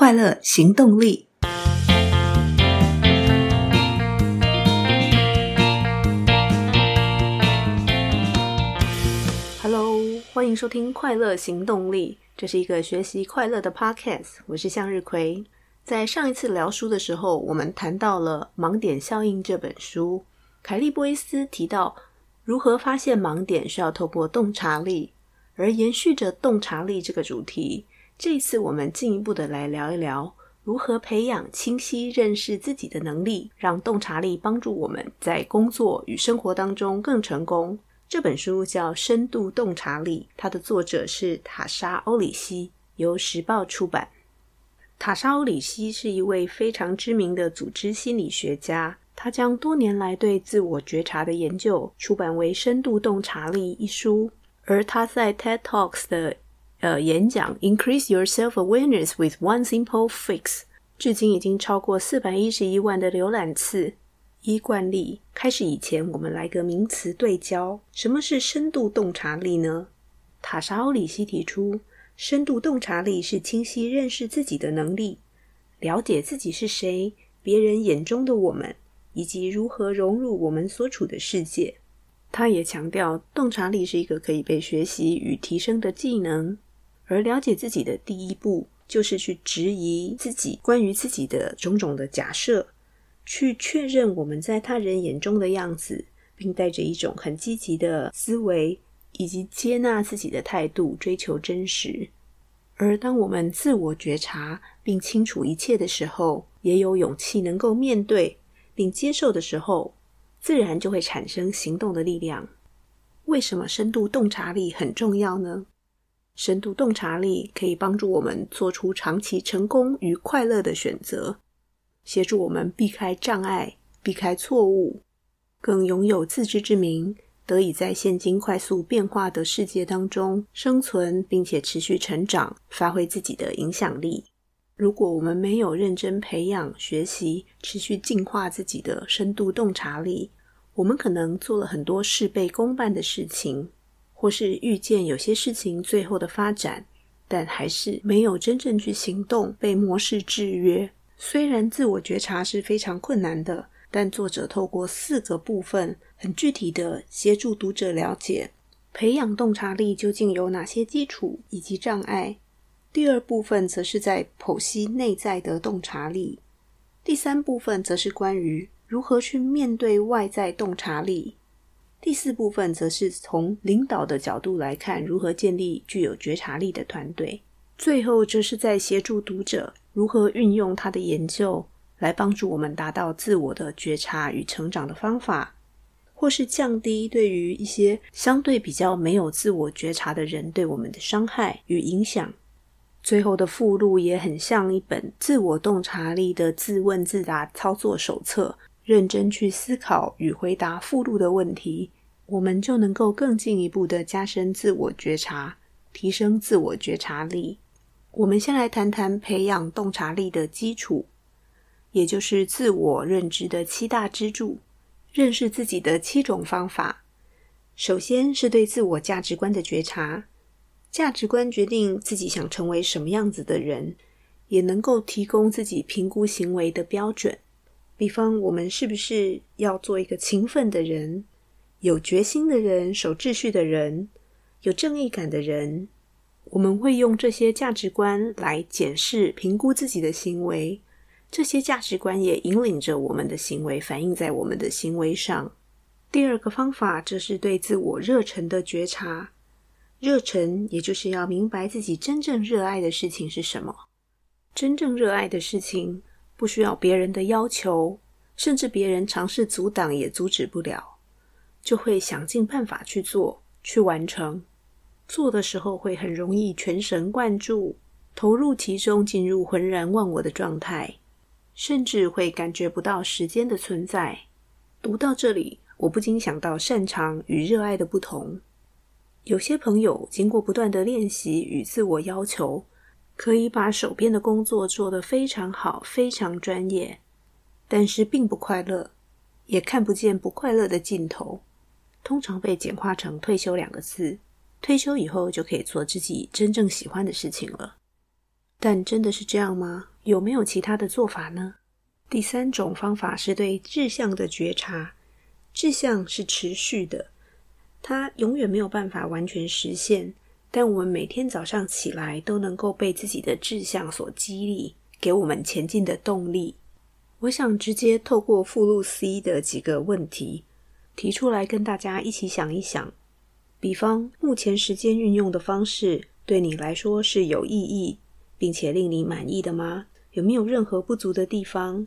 快乐行动力。Hello，欢迎收听《快乐行动力》，这是一个学习快乐的 Podcast。我是向日葵。在上一次聊书的时候，我们谈到了《盲点效应》这本书。凯利波伊斯提到，如何发现盲点需要透过洞察力，而延续着洞察力这个主题。这次，我们进一步的来聊一聊如何培养清晰认识自己的能力，让洞察力帮助我们在工作与生活当中更成功。这本书叫《深度洞察力》，它的作者是塔莎·欧里希，由时报出版。塔莎·欧里希是一位非常知名的组织心理学家，他将多年来对自我觉察的研究出版为《深度洞察力》一书，而他在 TED Talks 的呃，演讲 Increase your self-awareness with one simple fix，至今已经超过四百一十一万的浏览次。依惯例，开始以前，我们来个名词对焦。什么是深度洞察力呢？塔莎·欧里希提出，深度洞察力是清晰认识自己的能力，了解自己是谁，别人眼中的我们，以及如何融入我们所处的世界。他也强调，洞察力是一个可以被学习与提升的技能。而了解自己的第一步，就是去质疑自己关于自己的种种的假设，去确认我们在他人眼中的样子，并带着一种很积极的思维以及接纳自己的态度，追求真实。而当我们自我觉察并清楚一切的时候，也有勇气能够面对并接受的时候，自然就会产生行动的力量。为什么深度洞察力很重要呢？深度洞察力可以帮助我们做出长期成功与快乐的选择，协助我们避开障碍、避开错误，更拥有自知之明，得以在现今快速变化的世界当中生存，并且持续成长，发挥自己的影响力。如果我们没有认真培养、学习、持续进化自己的深度洞察力，我们可能做了很多事倍功半的事情。或是预见有些事情最后的发展，但还是没有真正去行动，被模式制约。虽然自我觉察是非常困难的，但作者透过四个部分，很具体的协助读者了解培养洞察力究竟有哪些基础以及障碍。第二部分则是在剖析内在的洞察力，第三部分则是关于如何去面对外在洞察力。第四部分则是从领导的角度来看，如何建立具有觉察力的团队。最后，则是在协助读者如何运用他的研究来帮助我们达到自我的觉察与成长的方法，或是降低对于一些相对比较没有自我觉察的人对我们的伤害与影响。最后的附录也很像一本自我洞察力的自问自答操作手册。认真去思考与回答附录的问题，我们就能够更进一步的加深自我觉察，提升自我觉察力。我们先来谈谈培养洞察力的基础，也就是自我认知的七大支柱，认识自己的七种方法。首先是对自我价值观的觉察，价值观决定自己想成为什么样子的人，也能够提供自己评估行为的标准。比方，我们是不是要做一个勤奋的人、有决心的人、守秩序的人、有正义感的人？我们会用这些价值观来检视、评估自己的行为。这些价值观也引领着我们的行为，反映在我们的行为上。第二个方法，这是对自我热忱的觉察。热忱，也就是要明白自己真正热爱的事情是什么。真正热爱的事情。不需要别人的要求，甚至别人尝试阻挡也阻止不了，就会想尽办法去做、去完成。做的时候会很容易全神贯注，投入其中，进入浑然忘我的状态，甚至会感觉不到时间的存在。读到这里，我不禁想到擅长与热爱的不同。有些朋友经过不断的练习与自我要求。可以把手边的工作做得非常好，非常专业，但是并不快乐，也看不见不快乐的尽头。通常被简化成“退休”两个字。退休以后就可以做自己真正喜欢的事情了。但真的是这样吗？有没有其他的做法呢？第三种方法是对志向的觉察。志向是持续的，它永远没有办法完全实现，但我们每天早上起来都能够被自己的志向所激励，给我们前进的动力。我想直接透过附录 C 的几个问题提出来，跟大家一起想一想。比方，目前时间运用的方式对你来说是有意义，并且令你满意的吗？有没有任何不足的地方？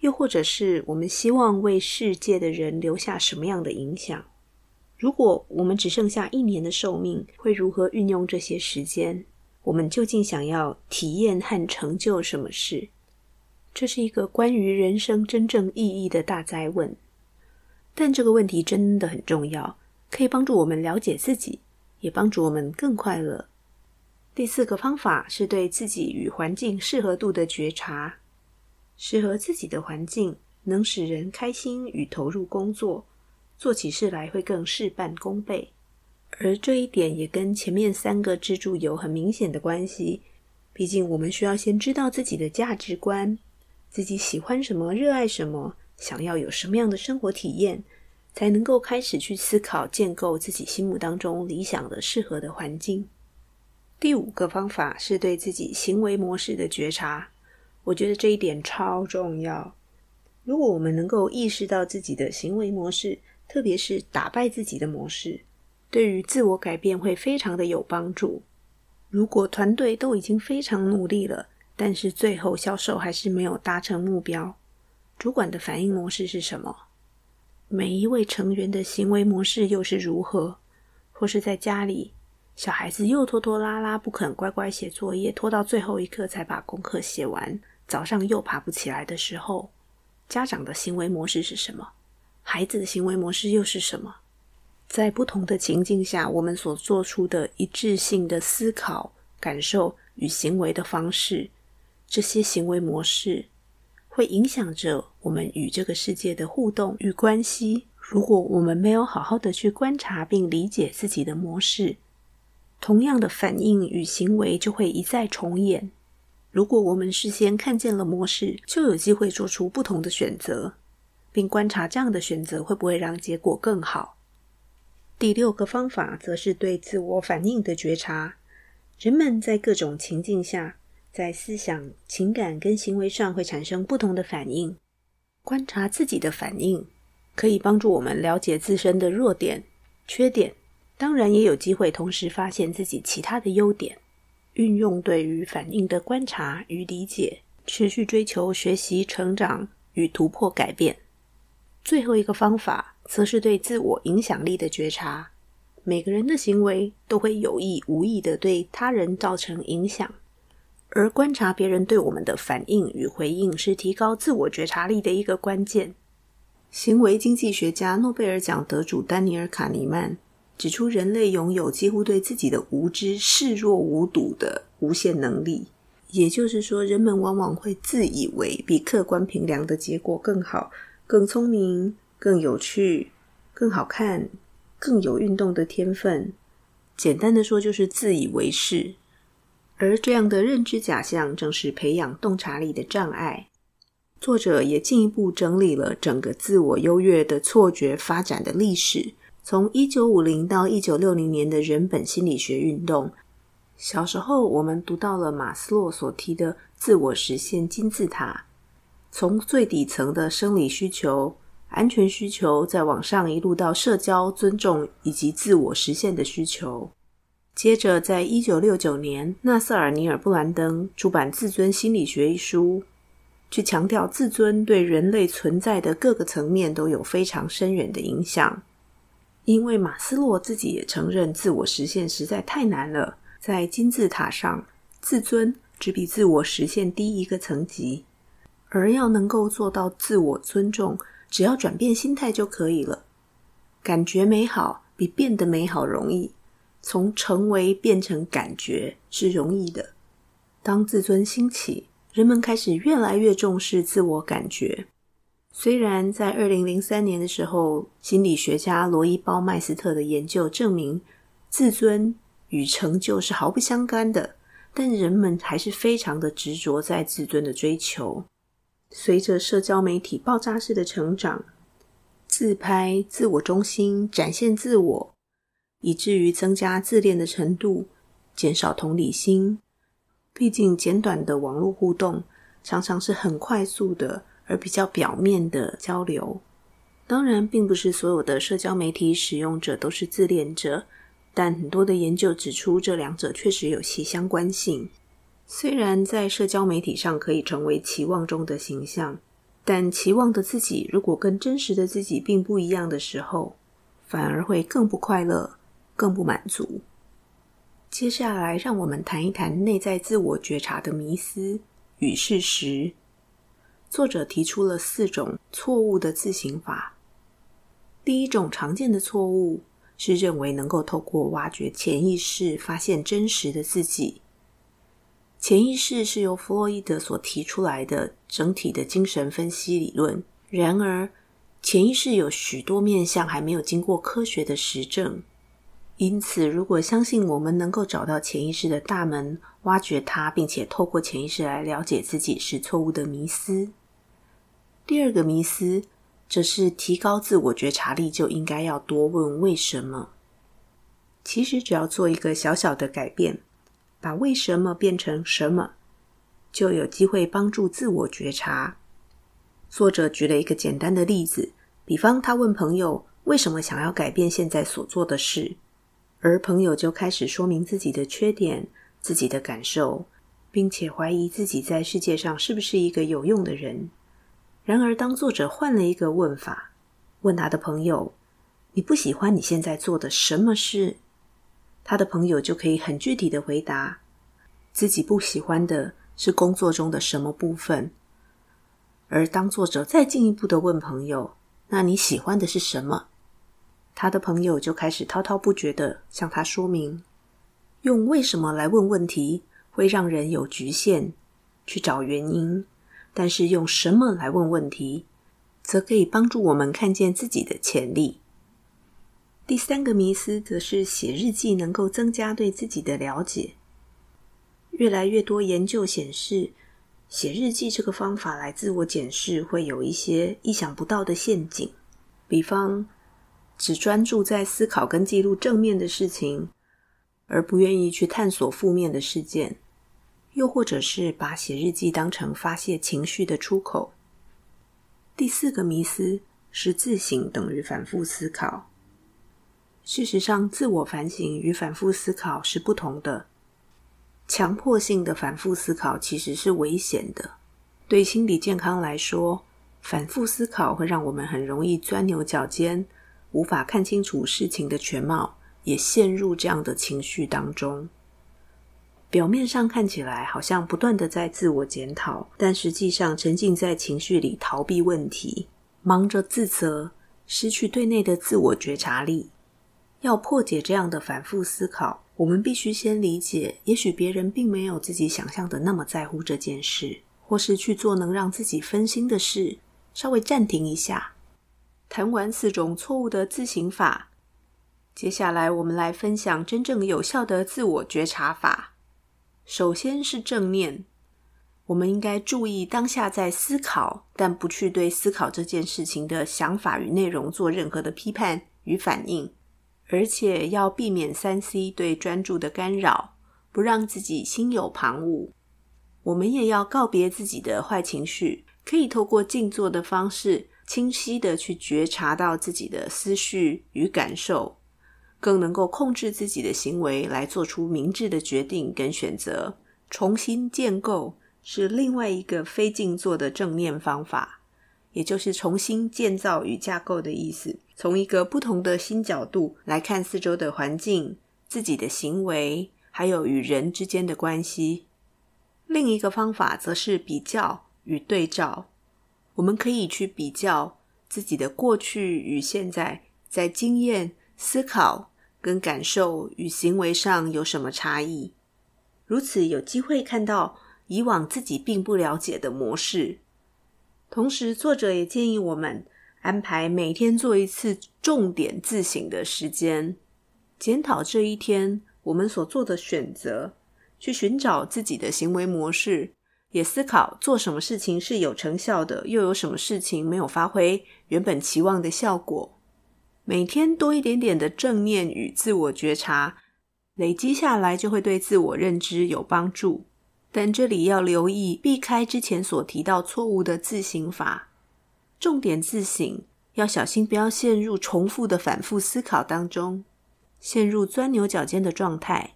又或者是我们希望为世界的人留下什么样的影响？如果我们只剩下一年的寿命，会如何运用这些时间？我们究竟想要体验和成就什么事？这是一个关于人生真正意义的大哉问。但这个问题真的很重要，可以帮助我们了解自己，也帮助我们更快乐。第四个方法是对自己与环境适合度的觉察。适合自己的环境，能使人开心与投入工作，做起事来会更事半功倍。而这一点也跟前面三个支柱有很明显的关系。毕竟，我们需要先知道自己的价值观，自己喜欢什么、热爱什么，想要有什么样的生活体验，才能够开始去思考建构自己心目当中理想的、适合的环境。第五个方法是对自己行为模式的觉察。我觉得这一点超重要。如果我们能够意识到自己的行为模式，特别是打败自己的模式，对于自我改变会非常的有帮助。如果团队都已经非常努力了，但是最后销售还是没有达成目标，主管的反应模式是什么？每一位成员的行为模式又是如何？或是在家里，小孩子又拖拖拉拉不肯乖乖写作业，拖到最后一刻才把功课写完。早上又爬不起来的时候，家长的行为模式是什么？孩子的行为模式又是什么？在不同的情境下，我们所做出的一致性的思考、感受与行为的方式，这些行为模式会影响着我们与这个世界的互动与关系。如果我们没有好好的去观察并理解自己的模式，同样的反应与行为就会一再重演。如果我们事先看见了模式，就有机会做出不同的选择，并观察这样的选择会不会让结果更好。第六个方法则是对自我反应的觉察。人们在各种情境下，在思想、情感跟行为上会产生不同的反应。观察自己的反应，可以帮助我们了解自身的弱点、缺点，当然也有机会同时发现自己其他的优点。运用对于反应的观察与理解，持续追求学习、成长与突破改变。最后一个方法，则是对自我影响力的觉察。每个人的行为都会有意无意的对他人造成影响，而观察别人对我们的反应与回应，是提高自我觉察力的一个关键。行为经济学家诺贝尔奖得主丹尼尔·卡尼曼。指出，人类拥有几乎对自己的无知视若无睹的无限能力。也就是说，人们往往会自以为比客观评量的结果更好、更聪明、更有趣、更好看、更有运动的天分。简单的说，就是自以为是。而这样的认知假象，正是培养洞察力的障碍。作者也进一步整理了整个自我优越的错觉发展的历史。从一九五零到一九六零年的人本心理学运动，小时候我们读到了马斯洛所提的自我实现金字塔，从最底层的生理需求、安全需求，再往上一路到社交、尊重以及自我实现的需求。接着，在一九六九年，纳瑟尔·尼尔·布兰登出版《自尊心理学》一书，去强调自尊对人类存在的各个层面都有非常深远的影响。因为马斯洛自己也承认，自我实现实在太难了。在金字塔上，自尊只比自我实现低一个层级，而要能够做到自我尊重，只要转变心态就可以了。感觉美好比变得美好容易，从成为变成感觉是容易的。当自尊兴起，人们开始越来越重视自我感觉。虽然在二零零三年的时候，心理学家罗伊·鲍麦斯特的研究证明，自尊与成就是毫不相干的，但人们还是非常的执着在自尊的追求。随着社交媒体爆炸式的成长，自拍、自我中心、展现自我，以至于增加自恋的程度，减少同理心。毕竟，简短的网络互动常常是很快速的，而比较表面的交流。当然，并不是所有的社交媒体使用者都是自恋者，但很多的研究指出，这两者确实有其相关性。虽然在社交媒体上可以成为期望中的形象，但期望的自己如果跟真实的自己并不一样的时候，反而会更不快乐、更不满足。接下来，让我们谈一谈内在自我觉察的迷思与事实。作者提出了四种错误的自省法。第一种常见的错误是认为能够透过挖掘潜意识发现真实的自己。潜意识是由弗洛伊德所提出来的整体的精神分析理论。然而，潜意识有许多面向还没有经过科学的实证。因此，如果相信我们能够找到潜意识的大门，挖掘它，并且透过潜意识来了解自己，是错误的迷思。第二个迷思。则是提高自我觉察力，就应该要多问为什么。其实只要做一个小小的改变，把为什么变成什么，就有机会帮助自我觉察。作者举了一个简单的例子，比方他问朋友为什么想要改变现在所做的事，而朋友就开始说明自己的缺点、自己的感受，并且怀疑自己在世界上是不是一个有用的人。然而，当作者换了一个问法，问他的朋友：“你不喜欢你现在做的什么事？”他的朋友就可以很具体的回答：“自己不喜欢的是工作中的什么部分。”而当作者再进一步的问朋友：“那你喜欢的是什么？”他的朋友就开始滔滔不绝的向他说明：“用为什么来问问题，会让人有局限，去找原因。”但是用什么来问问题，则可以帮助我们看见自己的潜力。第三个迷思则是写日记能够增加对自己的了解。越来越多研究显示，写日记这个方法来自我检视会有一些意想不到的陷阱，比方只专注在思考跟记录正面的事情，而不愿意去探索负面的事件。又或者是把写日记当成发泄情绪的出口。第四个迷思是自省等于反复思考。事实上，自我反省与反复思考是不同的。强迫性的反复思考其实是危险的。对心理健康来说，反复思考会让我们很容易钻牛角尖，无法看清楚事情的全貌，也陷入这样的情绪当中。表面上看起来好像不断的在自我检讨，但实际上沉浸在情绪里逃避问题，忙着自责，失去对内的自我觉察力。要破解这样的反复思考，我们必须先理解，也许别人并没有自己想象的那么在乎这件事，或是去做能让自己分心的事，稍微暂停一下。谈完四种错误的自省法，接下来我们来分享真正有效的自我觉察法。首先是正念，我们应该注意当下在思考，但不去对思考这件事情的想法与内容做任何的批判与反应，而且要避免三 C 对专注的干扰，不让自己心有旁骛。我们也要告别自己的坏情绪，可以透过静坐的方式，清晰的去觉察到自己的思绪与感受。更能够控制自己的行为，来做出明智的决定跟选择。重新建构是另外一个非静坐的正念方法，也就是重新建造与架构的意思。从一个不同的新角度来看四周的环境、自己的行为，还有与人之间的关系。另一个方法则是比较与对照。我们可以去比较自己的过去与现在，在经验。思考跟感受与行为上有什么差异？如此有机会看到以往自己并不了解的模式。同时，作者也建议我们安排每天做一次重点自省的时间，检讨这一天我们所做的选择，去寻找自己的行为模式，也思考做什么事情是有成效的，又有什么事情没有发挥原本期望的效果。每天多一点点的正念与自我觉察，累积下来就会对自我认知有帮助。但这里要留意，避开之前所提到错误的自省法，重点自省。要小心，不要陷入重复的反复思考当中，陷入钻牛角尖的状态。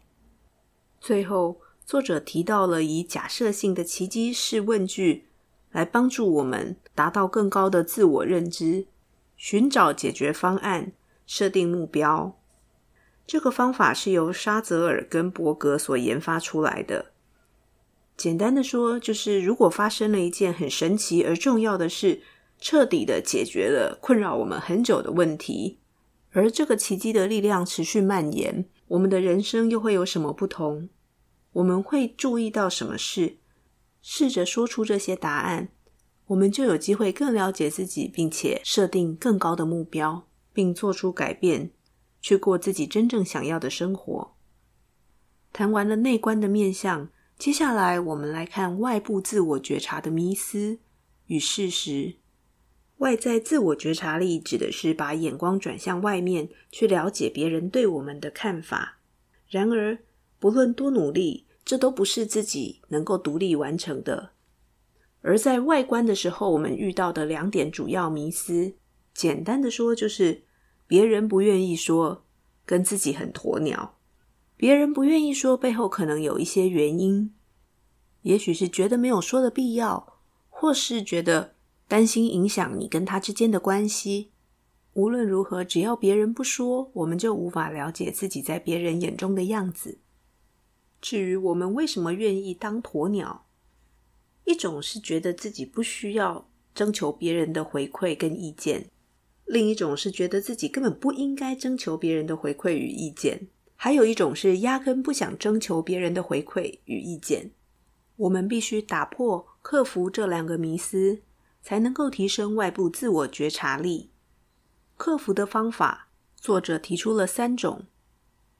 最后，作者提到了以假设性的奇迹式问句来帮助我们达到更高的自我认知，寻找解决方案，设定目标。这个方法是由沙泽尔跟伯格所研发出来的。简单的说，就是如果发生了一件很神奇而重要的事。彻底的解决了困扰我们很久的问题，而这个奇迹的力量持续蔓延，我们的人生又会有什么不同？我们会注意到什么事？试着说出这些答案，我们就有机会更了解自己，并且设定更高的目标，并做出改变，去过自己真正想要的生活。谈完了内观的面向，接下来我们来看外部自我觉察的迷思与事实。外在自我觉察力指的是把眼光转向外面，去了解别人对我们的看法。然而，不论多努力，这都不是自己能够独立完成的。而在外观的时候，我们遇到的两点主要迷思，简单的说，就是别人不愿意说，跟自己很鸵鸟。别人不愿意说，背后可能有一些原因，也许是觉得没有说的必要，或是觉得。担心影响你跟他之间的关系。无论如何，只要别人不说，我们就无法了解自己在别人眼中的样子。至于我们为什么愿意当鸵鸟，一种是觉得自己不需要征求别人的回馈跟意见，另一种是觉得自己根本不应该征求别人的回馈与意见，还有一种是压根不想征求别人的回馈与意见。我们必须打破、克服这两个迷思。才能够提升外部自我觉察力。克服的方法，作者提出了三种。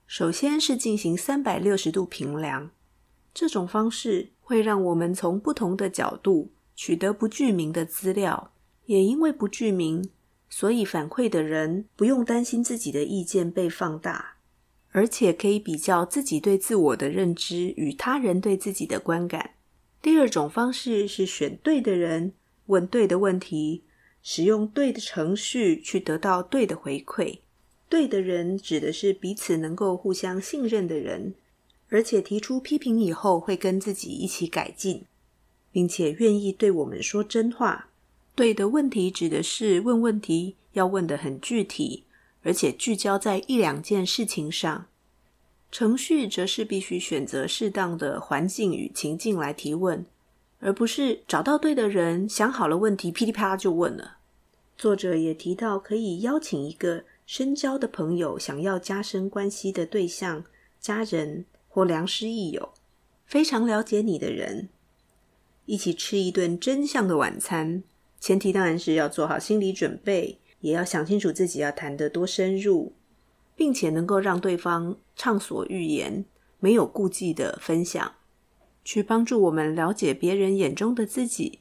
首先是进行三百六十度评量，这种方式会让我们从不同的角度取得不具名的资料，也因为不具名，所以反馈的人不用担心自己的意见被放大，而且可以比较自己对自我的认知与他人对自己的观感。第二种方式是选对的人。问对的问题，使用对的程序去得到对的回馈。对的人指的是彼此能够互相信任的人，而且提出批评以后会跟自己一起改进，并且愿意对我们说真话。对的问题指的是问问题要问得很具体，而且聚焦在一两件事情上。程序则是必须选择适当的环境与情境来提问。而不是找到对的人，想好了问题，噼里啪啦就问了。作者也提到，可以邀请一个深交的朋友，想要加深关系的对象、家人或良师益友，非常了解你的人，一起吃一顿真相的晚餐。前提当然是要做好心理准备，也要想清楚自己要谈得多深入，并且能够让对方畅所欲言，没有顾忌的分享。去帮助我们了解别人眼中的自己，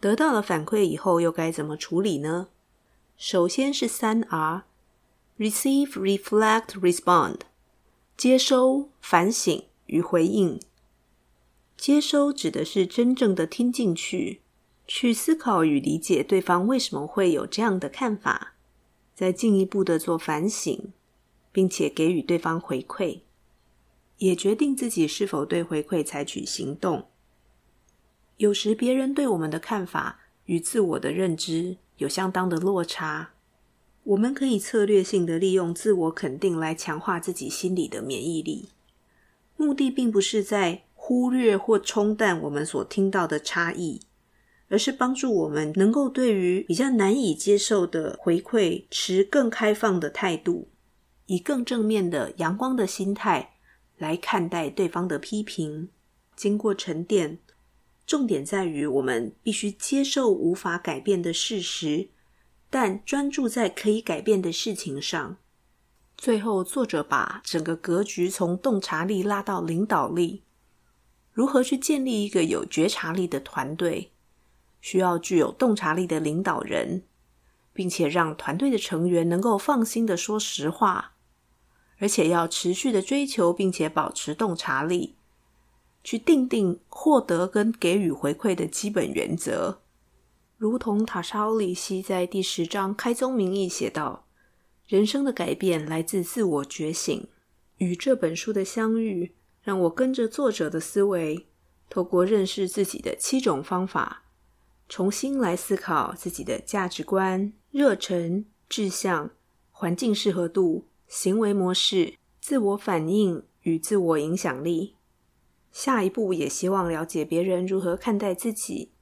得到了反馈以后又该怎么处理呢？首先是三 R：Receive、Reflect、Respond。接收、反省与回应。接收指的是真正的听进去，去思考与理解对方为什么会有这样的看法，再进一步的做反省，并且给予对方回馈。也决定自己是否对回馈采取行动。有时别人对我们的看法与自我的认知有相当的落差，我们可以策略性的利用自我肯定来强化自己心理的免疫力。目的并不是在忽略或冲淡我们所听到的差异，而是帮助我们能够对于比较难以接受的回馈持更开放的态度，以更正面的阳光的心态。来看待对方的批评，经过沉淀，重点在于我们必须接受无法改变的事实，但专注在可以改变的事情上。最后，作者把整个格局从洞察力拉到领导力，如何去建立一个有觉察力的团队，需要具有洞察力的领导人，并且让团队的成员能够放心的说实话，而且要持续的追求并且保持洞察力，去定定获得跟给予回馈的基本原则。如同塔莎欧里希在第十章开宗明义写道：“人生的改变来自自我觉醒。”与这本书的相遇，让我跟着作者的思维，透过认识自己的七种方法，重新来思考自己的价值观、热忱、志向、环境适合度、行为模式、自我反应与自我影响力。下一步也希望了解别人如何看待自己。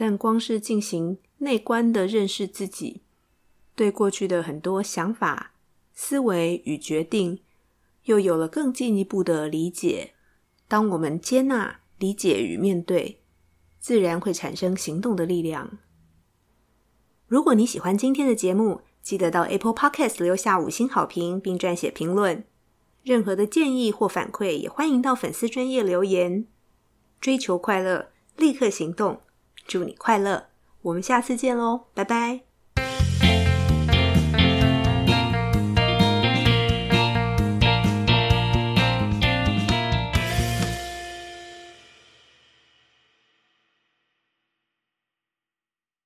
但光是进行内观的认识自己，对过去的很多想法、思维与决定，又有了更进一步的理解。当我们接纳、理解与面对，自然会产生行动的力量。如果你喜欢今天的节目，记得到 Apple Podcast 留下五星好评，并撰写评论。任何的建议或反馈，也欢迎到粉丝专页留言。追求快乐，立刻行动。祝你快乐，我们下次见喽，拜拜。